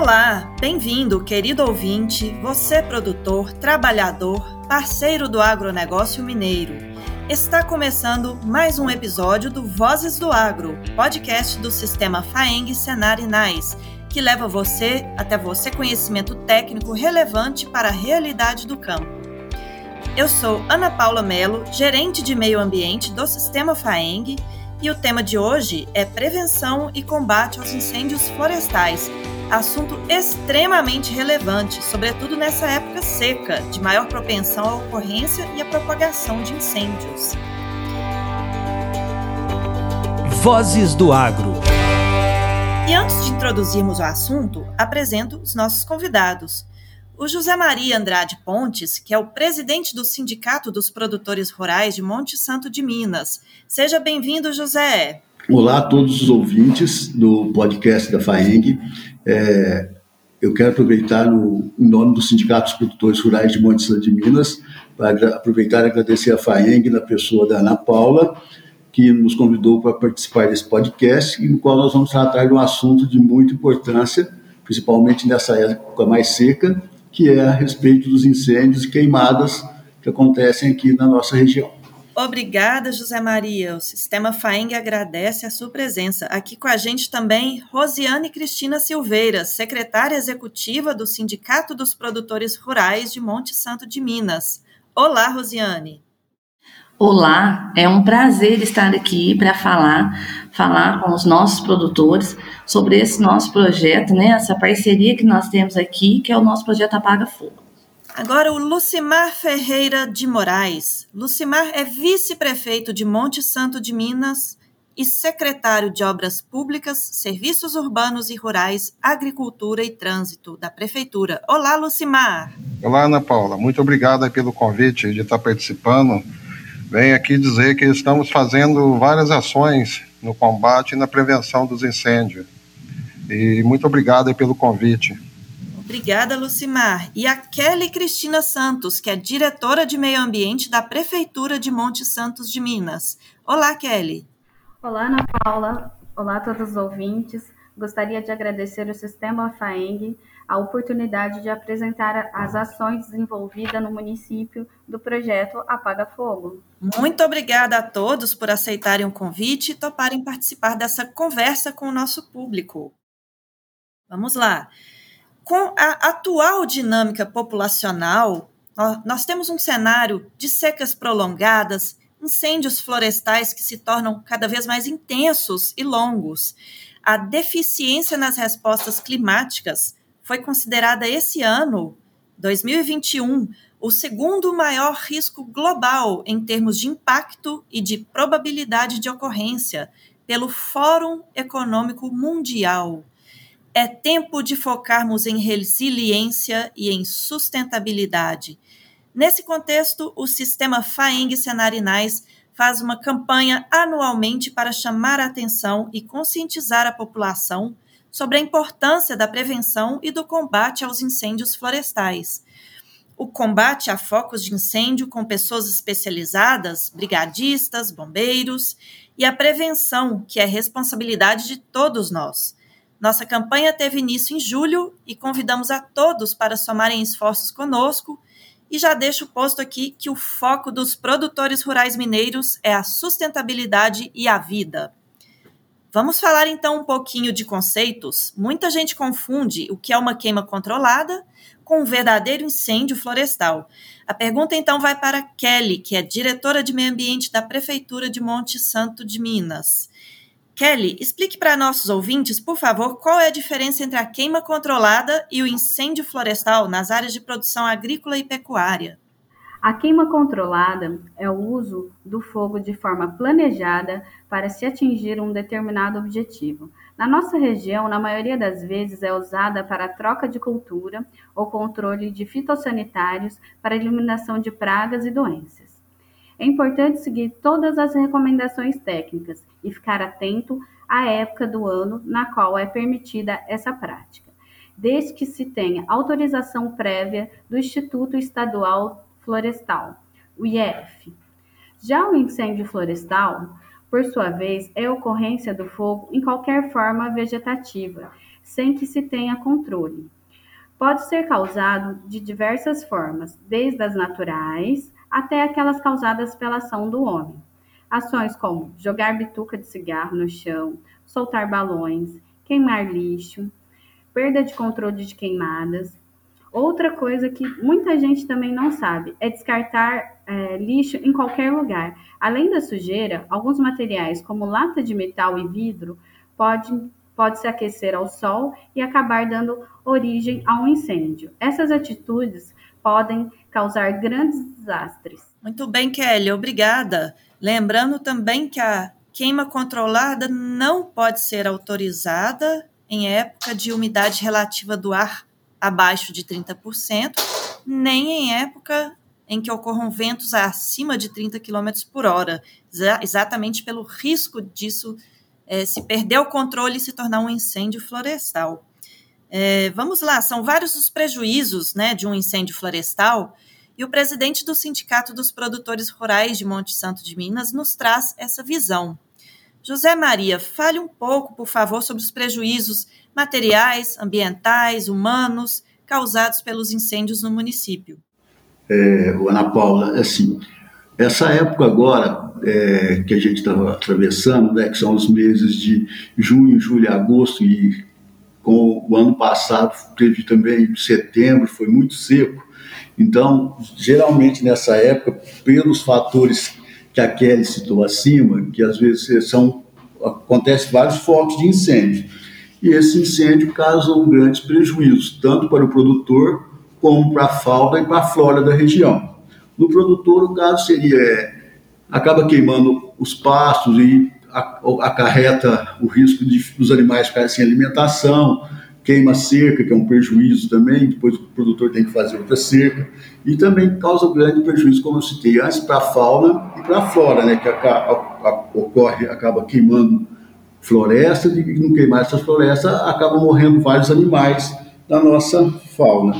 Olá, bem-vindo, querido ouvinte, você produtor, trabalhador, parceiro do agronegócio mineiro. Está começando mais um episódio do Vozes do Agro, podcast do sistema FAENG Senar Inais, que leva você até você conhecimento técnico relevante para a realidade do campo. Eu sou Ana Paula Melo, gerente de meio ambiente do sistema FAENG, e o tema de hoje é prevenção e combate aos incêndios florestais assunto extremamente relevante, sobretudo nessa época seca, de maior propensão à ocorrência e à propagação de incêndios. Vozes do Agro. E antes de introduzirmos o assunto, apresento os nossos convidados. O José Maria Andrade Pontes, que é o presidente do Sindicato dos Produtores Rurais de Monte Santo de Minas. Seja bem-vindo, José. Olá a todos os ouvintes do podcast da FAENG. É, eu quero aproveitar, no, em nome dos Produtores Rurais de Monte Santo de Minas, para aproveitar e agradecer a FAENG, na pessoa da Ana Paula, que nos convidou para participar desse podcast, no qual nós vamos tratar de um assunto de muita importância, principalmente nessa época mais seca, que é a respeito dos incêndios e queimadas que acontecem aqui na nossa região. Obrigada, José Maria. O Sistema FAENG agradece a sua presença. Aqui com a gente também Rosiane Cristina Silveira, secretária executiva do Sindicato dos Produtores Rurais de Monte Santo de Minas. Olá, Rosiane. Olá, é um prazer estar aqui para falar, falar com os nossos produtores sobre esse nosso projeto, né, essa parceria que nós temos aqui, que é o nosso projeto Apaga Fogo. Agora, o Lucimar Ferreira de Moraes. Lucimar é vice-prefeito de Monte Santo de Minas e secretário de Obras Públicas, Serviços Urbanos e Rurais, Agricultura e Trânsito da Prefeitura. Olá, Lucimar. Olá, Ana Paula. Muito obrigada pelo convite de estar participando. Venho aqui dizer que estamos fazendo várias ações no combate e na prevenção dos incêndios. E muito obrigado pelo convite. Obrigada, Lucimar. E a Kelly Cristina Santos, que é diretora de Meio Ambiente da Prefeitura de Monte Santos de Minas. Olá, Kelly. Olá, Ana Paula. Olá a todos os ouvintes. Gostaria de agradecer ao Sistema FAENG a oportunidade de apresentar as ações desenvolvidas no município do projeto Apaga Fogo. Muito obrigada a todos por aceitarem o convite e toparem participar dessa conversa com o nosso público. Vamos lá. Com a atual dinâmica populacional, nós temos um cenário de secas prolongadas, incêndios florestais que se tornam cada vez mais intensos e longos. A deficiência nas respostas climáticas foi considerada esse ano, 2021, o segundo maior risco global em termos de impacto e de probabilidade de ocorrência pelo Fórum Econômico Mundial. É tempo de focarmos em resiliência e em sustentabilidade. Nesse contexto, o sistema FAENG Senarinais faz uma campanha anualmente para chamar a atenção e conscientizar a população sobre a importância da prevenção e do combate aos incêndios florestais. O combate a focos de incêndio com pessoas especializadas, brigadistas, bombeiros, e a prevenção, que é responsabilidade de todos nós. Nossa campanha teve início em julho e convidamos a todos para somarem esforços conosco. E já deixo posto aqui que o foco dos produtores rurais mineiros é a sustentabilidade e a vida. Vamos falar então um pouquinho de conceitos. Muita gente confunde o que é uma queima controlada com um verdadeiro incêndio florestal. A pergunta então vai para Kelly, que é diretora de meio ambiente da Prefeitura de Monte Santo de Minas. Kelly, explique para nossos ouvintes, por favor, qual é a diferença entre a queima controlada e o incêndio florestal nas áreas de produção agrícola e pecuária. A queima controlada é o uso do fogo de forma planejada para se atingir um determinado objetivo. Na nossa região, na maioria das vezes, é usada para troca de cultura ou controle de fitossanitários para eliminação de pragas e doenças. É importante seguir todas as recomendações técnicas e ficar atento à época do ano na qual é permitida essa prática, desde que se tenha autorização prévia do Instituto Estadual Florestal, o IEF. Já o incêndio florestal, por sua vez, é ocorrência do fogo em qualquer forma vegetativa, sem que se tenha controle. Pode ser causado de diversas formas, desde as naturais até aquelas causadas pela ação do homem. Ações como jogar bituca de cigarro no chão, soltar balões, queimar lixo, perda de controle de queimadas. Outra coisa que muita gente também não sabe é descartar é, lixo em qualquer lugar. Além da sujeira, alguns materiais, como lata de metal e vidro, podem pode se aquecer ao sol e acabar dando origem a um incêndio. Essas atitudes podem causar grandes desastres. Muito bem, Kelly, obrigada. Lembrando também que a queima controlada não pode ser autorizada em época de umidade relativa do ar abaixo de 30%, nem em época em que ocorram ventos acima de 30 km por hora, exatamente pelo risco disso é, se perder o controle e se tornar um incêndio florestal. É, vamos lá, são vários os prejuízos né, de um incêndio florestal e o presidente do Sindicato dos Produtores Rurais de Monte Santo de Minas nos traz essa visão. José Maria, fale um pouco, por favor, sobre os prejuízos materiais, ambientais, humanos causados pelos incêndios no município. É, Ana Paula, assim, essa época agora é, que a gente está atravessando, né, que são os meses de junho, julho agosto, e com o ano passado teve também setembro, foi muito seco, então, geralmente nessa época, pelos fatores que a Kelly citou acima, que às vezes são acontece vários focos de incêndio. E esse incêndio causa grandes prejuízos, tanto para o produtor como para a fauna e para a flora da região. No produtor, o caso seria é, acaba queimando os pastos e acarreta o risco de os animais ficarem sem alimentação, queima cerca, que é um prejuízo também, depois o produtor tem que fazer outra cerca, e também causa grande prejuízo, como eu citei antes, para a fauna e para a flora, né, que a, a, a, ocorre, acaba queimando floresta, e não queimar essas florestas, acaba morrendo vários animais da nossa fauna.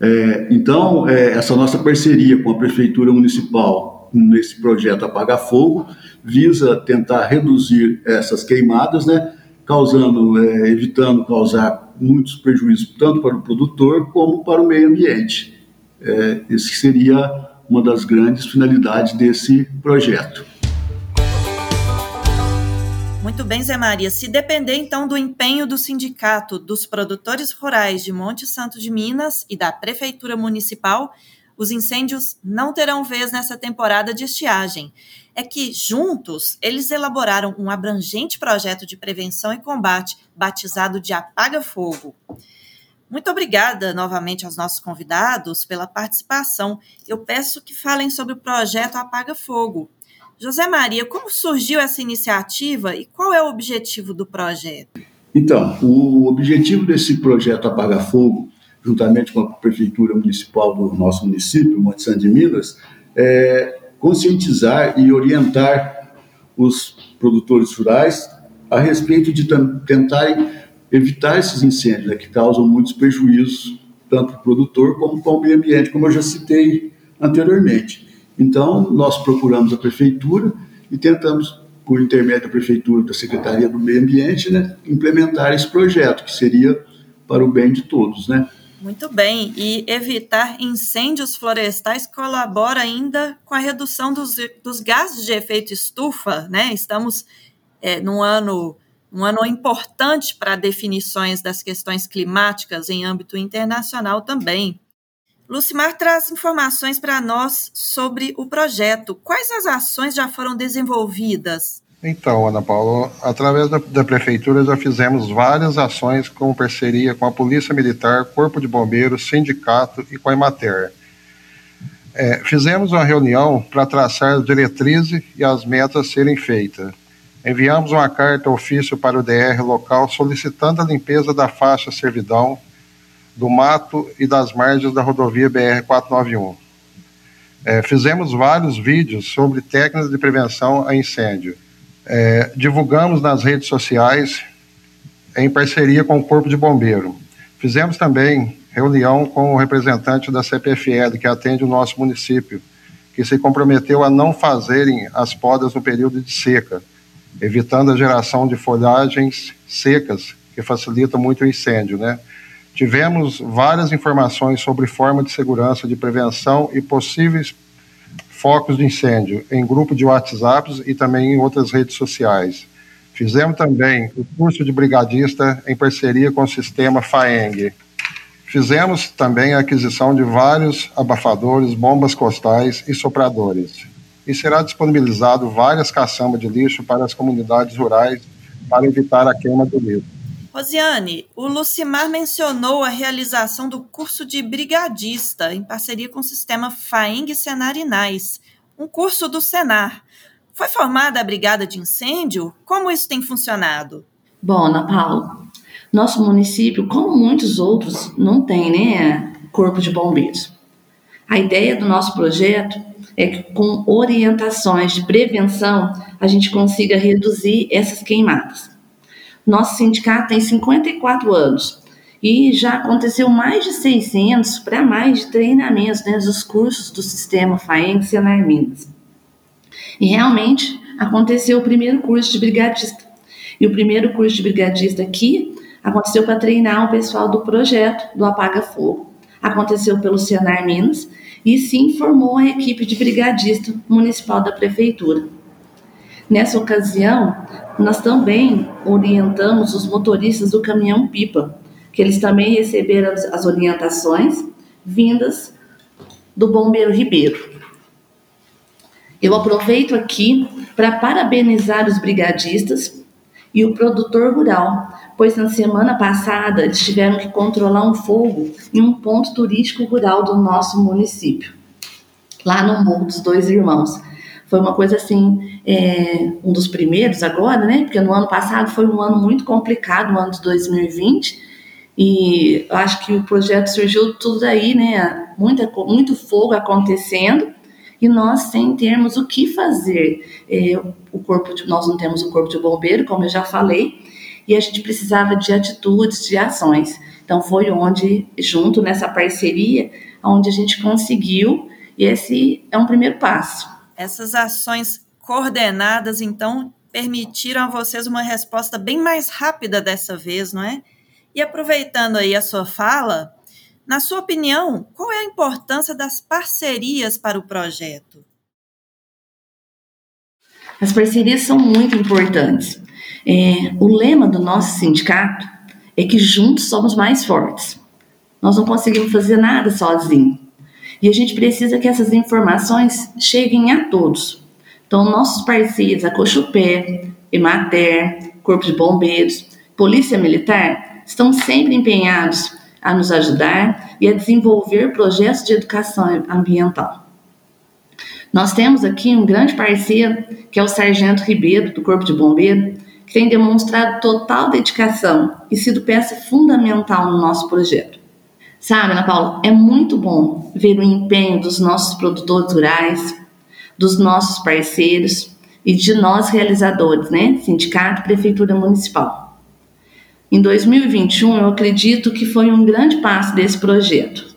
É, então, é, essa nossa parceria com a Prefeitura Municipal nesse projeto Apaga Fogo visa tentar reduzir essas queimadas, né, causando, é, evitando causar muitos prejuízos tanto para o produtor como para o meio ambiente. É, esse seria uma das grandes finalidades desse projeto. Muito bem, Zé Maria. Se depender então do empenho do Sindicato dos Produtores Rurais de Monte Santo de Minas e da Prefeitura Municipal, os incêndios não terão vez nessa temporada de estiagem é que, juntos, eles elaboraram um abrangente projeto de prevenção e combate, batizado de Apaga Fogo. Muito obrigada novamente aos nossos convidados pela participação. Eu peço que falem sobre o projeto Apaga Fogo. José Maria, como surgiu essa iniciativa e qual é o objetivo do projeto? Então, o objetivo desse projeto Apaga Fogo, juntamente com a Prefeitura Municipal do nosso município, Monte Santo de Minas, é conscientizar e orientar os produtores rurais a respeito de tentarem evitar esses incêndios, né, que causam muitos prejuízos, tanto para o produtor como para o meio ambiente, como eu já citei anteriormente. Então, nós procuramos a prefeitura e tentamos, por intermédio da prefeitura, da Secretaria do Meio Ambiente, né, implementar esse projeto, que seria para o bem de todos, né? Muito bem, e evitar incêndios florestais colabora ainda com a redução dos, dos gases de efeito estufa, né? Estamos é, num ano um ano importante para definições das questões climáticas em âmbito internacional também. Lucimar traz informações para nós sobre o projeto. Quais as ações já foram desenvolvidas? Então, Ana Paula, através da, da, Prefeitura já fizemos várias ações com parceria com a Polícia Militar, Corpo de Bombeiros, Sindicato e com a Emater. É, fizemos uma reunião para traçar as diretrizes e as metas serem feitas. Enviamos uma carta ofício para o DR local solicitando a limpeza da faixa servidão, do mato e das margens da rodovia BR-491. É, fizemos vários vídeos sobre técnicas de prevenção a incêndio é, divulgamos nas redes sociais em parceria com o Corpo de Bombeiro. Fizemos também reunião com o representante da CPFL, que atende o nosso município, que se comprometeu a não fazerem as podas no período de seca, evitando a geração de folhagens secas, que facilita muito o incêndio, né? Tivemos várias informações sobre forma de segurança, de prevenção e possíveis focos de incêndio em grupo de WhatsApps e também em outras redes sociais. Fizemos também o curso de brigadista em parceria com o sistema FAENG. Fizemos também a aquisição de vários abafadores, bombas costais e sopradores. E será disponibilizado várias caçambas de lixo para as comunidades rurais para evitar a queima do lixo. Rosiane, o Lucimar mencionou a realização do curso de brigadista em parceria com o sistema FAENG Senarinais, um curso do Senar. Foi formada a brigada de incêndio? Como isso tem funcionado? Bom, Ana Paula, nosso município, como muitos outros, não tem né, corpo de bombeiros. A ideia do nosso projeto é que, com orientações de prevenção, a gente consiga reduzir essas queimadas. Nosso sindicato tem 54 anos e já aconteceu mais de 600 para mais de treinamentos dentro dos cursos do sistema FAENG Senar Minas. E realmente aconteceu o primeiro curso de brigadista. E o primeiro curso de brigadista aqui aconteceu para treinar o pessoal do projeto do Apaga Fogo. Aconteceu pelo Senar Minas e se informou a equipe de brigadista municipal da prefeitura. Nessa ocasião, nós também orientamos os motoristas do caminhão pipa, que eles também receberam as orientações vindas do bombeiro Ribeiro. Eu aproveito aqui para parabenizar os brigadistas e o produtor rural, pois na semana passada eles tiveram que controlar um fogo em um ponto turístico rural do nosso município, lá no Morro dos Dois Irmãos. Foi uma coisa assim, é, um dos primeiros agora, né? Porque no ano passado foi um ano muito complicado, o ano de 2020, e eu acho que o projeto surgiu tudo aí, né? Muita, muito fogo acontecendo e nós sem termos o que fazer. É, o corpo de, nós não temos o corpo de bombeiro, como eu já falei, e a gente precisava de atitudes, de ações. Então foi onde, junto nessa parceria, onde a gente conseguiu, e esse é um primeiro passo. Essas ações coordenadas, então, permitiram a vocês uma resposta bem mais rápida dessa vez, não é? E aproveitando aí a sua fala, na sua opinião, qual é a importância das parcerias para o projeto? As parcerias são muito importantes. É, o lema do nosso sindicato é que juntos somos mais fortes. Nós não conseguimos fazer nada sozinhos. E a gente precisa que essas informações cheguem a todos. Então, nossos parceiros, a Cochupé, Emater, Corpo de Bombeiros, Polícia Militar, estão sempre empenhados a nos ajudar e a desenvolver projetos de educação ambiental. Nós temos aqui um grande parceiro, que é o Sargento Ribeiro, do Corpo de Bombeiro, que tem demonstrado total dedicação e sido peça fundamental no nosso projeto. Sabe, Ana Paula, é muito bom ver o empenho dos nossos produtores rurais, dos nossos parceiros e de nós realizadores, né? Sindicato, Prefeitura Municipal. Em 2021, eu acredito que foi um grande passo desse projeto.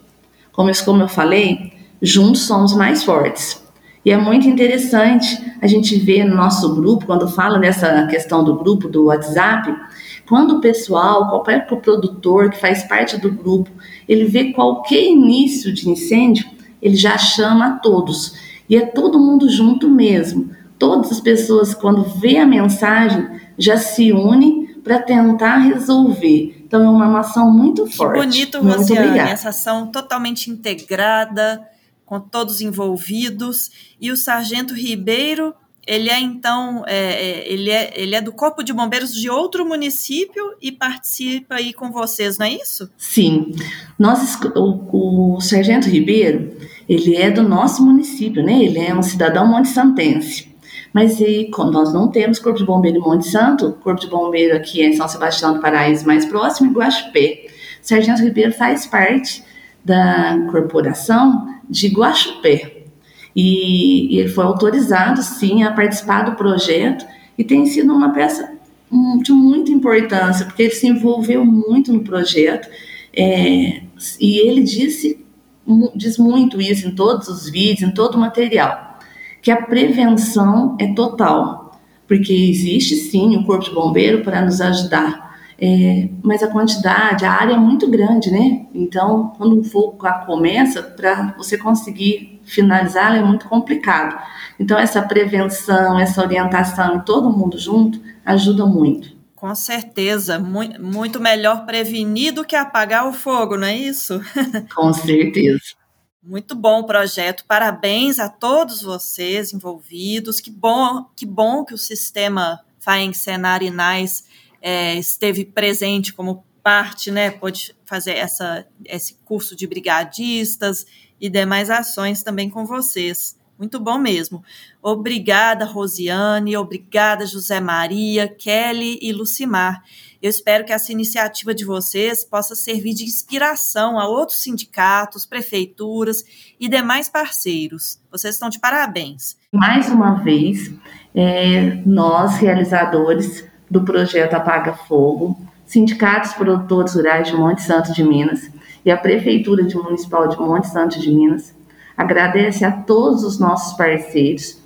Como, como eu falei, juntos somos mais fortes. E é muito interessante a gente ver no nosso grupo, quando fala dessa questão do grupo do WhatsApp, quando o pessoal, qualquer produtor que faz parte do grupo, ele vê qualquer início de incêndio, ele já chama a todos. E é todo mundo junto mesmo. Todas as pessoas, quando vê a mensagem, já se unem para tentar resolver. Então é uma ação muito forte. Que bonito, Rosiane, essa ação totalmente integrada, com todos envolvidos. E o Sargento Ribeiro ele é então é, é, ele, é, ele é do Corpo de Bombeiros de outro município e participa aí com vocês, não é isso? Sim. Nós, o, o Sargento Ribeiro, ele é do nosso município, né? Ele é um cidadão monte-santense. Mas e, nós não temos Corpo de Bombeiro em Monte Santo, Corpo de Bombeiro aqui em São Sebastião do Paraíso, mais próximo, em Guaxupé. Sargento Ribeiro faz parte da corporação de Guaxupé. E, ele foi autorizado, sim, a participar do projeto e tem sido uma peça de muita importância, porque ele se envolveu muito no projeto é, e ele disse, diz muito isso em todos os vídeos, em todo o material, que a prevenção é total, porque existe sim o Corpo de Bombeiro para nos ajudar é, mas a quantidade, a área é muito grande, né? Então, quando um fogo começa, para você conseguir finalizar, é muito complicado. Então, essa prevenção, essa orientação e todo mundo junto ajuda muito. Com certeza, muito, melhor prevenir do que apagar o fogo, não é isso? Com certeza. Muito bom o projeto. Parabéns a todos vocês envolvidos. Que bom, que bom que o sistema FAENG Senar Inais é, esteve presente como parte, né? Pode fazer essa, esse curso de brigadistas e demais ações também com vocês. Muito bom mesmo. Obrigada, Rosiane. Obrigada, José Maria, Kelly e Lucimar. Eu espero que essa iniciativa de vocês possa servir de inspiração a outros sindicatos, prefeituras e demais parceiros. Vocês estão de parabéns. Mais uma vez, é, nós, realizadores do projeto Apaga Fogo, sindicatos produtores rurais de Monte Santo de Minas e a Prefeitura de Municipal de Monte Santo de Minas, agradece a todos os nossos parceiros,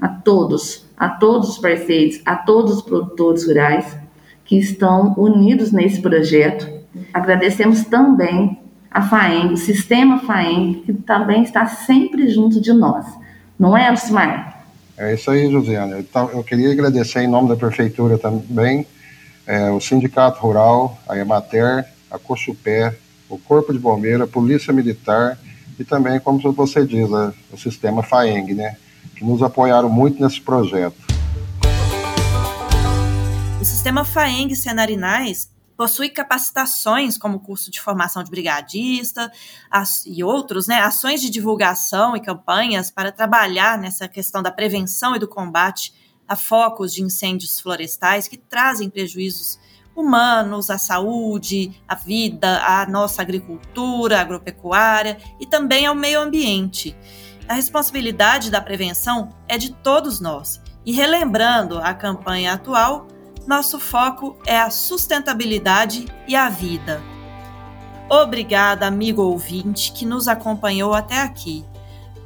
a todos, a todos os parceiros, a todos os produtores rurais que estão unidos nesse projeto. Agradecemos também a FAENG, o sistema FAENG, que também está sempre junto de nós. Não é, Alcimar? É isso aí, Josiane. Então, eu queria agradecer em nome da Prefeitura também, é, o Sindicato Rural, a Emater, a Cochupé, o Corpo de Bombeiro, a Polícia Militar e também, como você diz, o sistema FAENG, né, que nos apoiaram muito nesse projeto. O sistema FAENG Senarinais possui capacitações como curso de formação de brigadista as, e outros, né, ações de divulgação e campanhas para trabalhar nessa questão da prevenção e do combate a focos de incêndios florestais que trazem prejuízos humanos, à saúde, à vida, à nossa agricultura, agropecuária e também ao meio ambiente. A responsabilidade da prevenção é de todos nós. E relembrando a campanha atual, nosso foco é a sustentabilidade e a vida. Obrigada, amigo ouvinte, que nos acompanhou até aqui.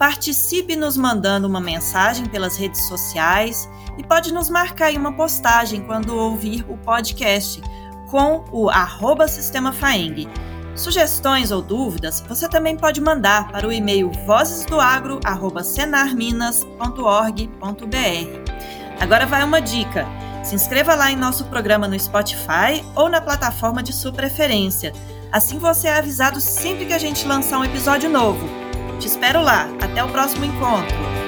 Participe nos mandando uma mensagem pelas redes sociais e pode nos marcar em uma postagem quando ouvir o podcast com o arroba Sistema Faeng. Sugestões ou dúvidas você também pode mandar para o e-mail vozesdoagro.senarminas.org.br. Agora vai uma dica. Se inscreva lá em nosso programa no Spotify ou na plataforma de sua preferência. Assim você é avisado sempre que a gente lançar um episódio novo. Te espero lá. Até o próximo encontro.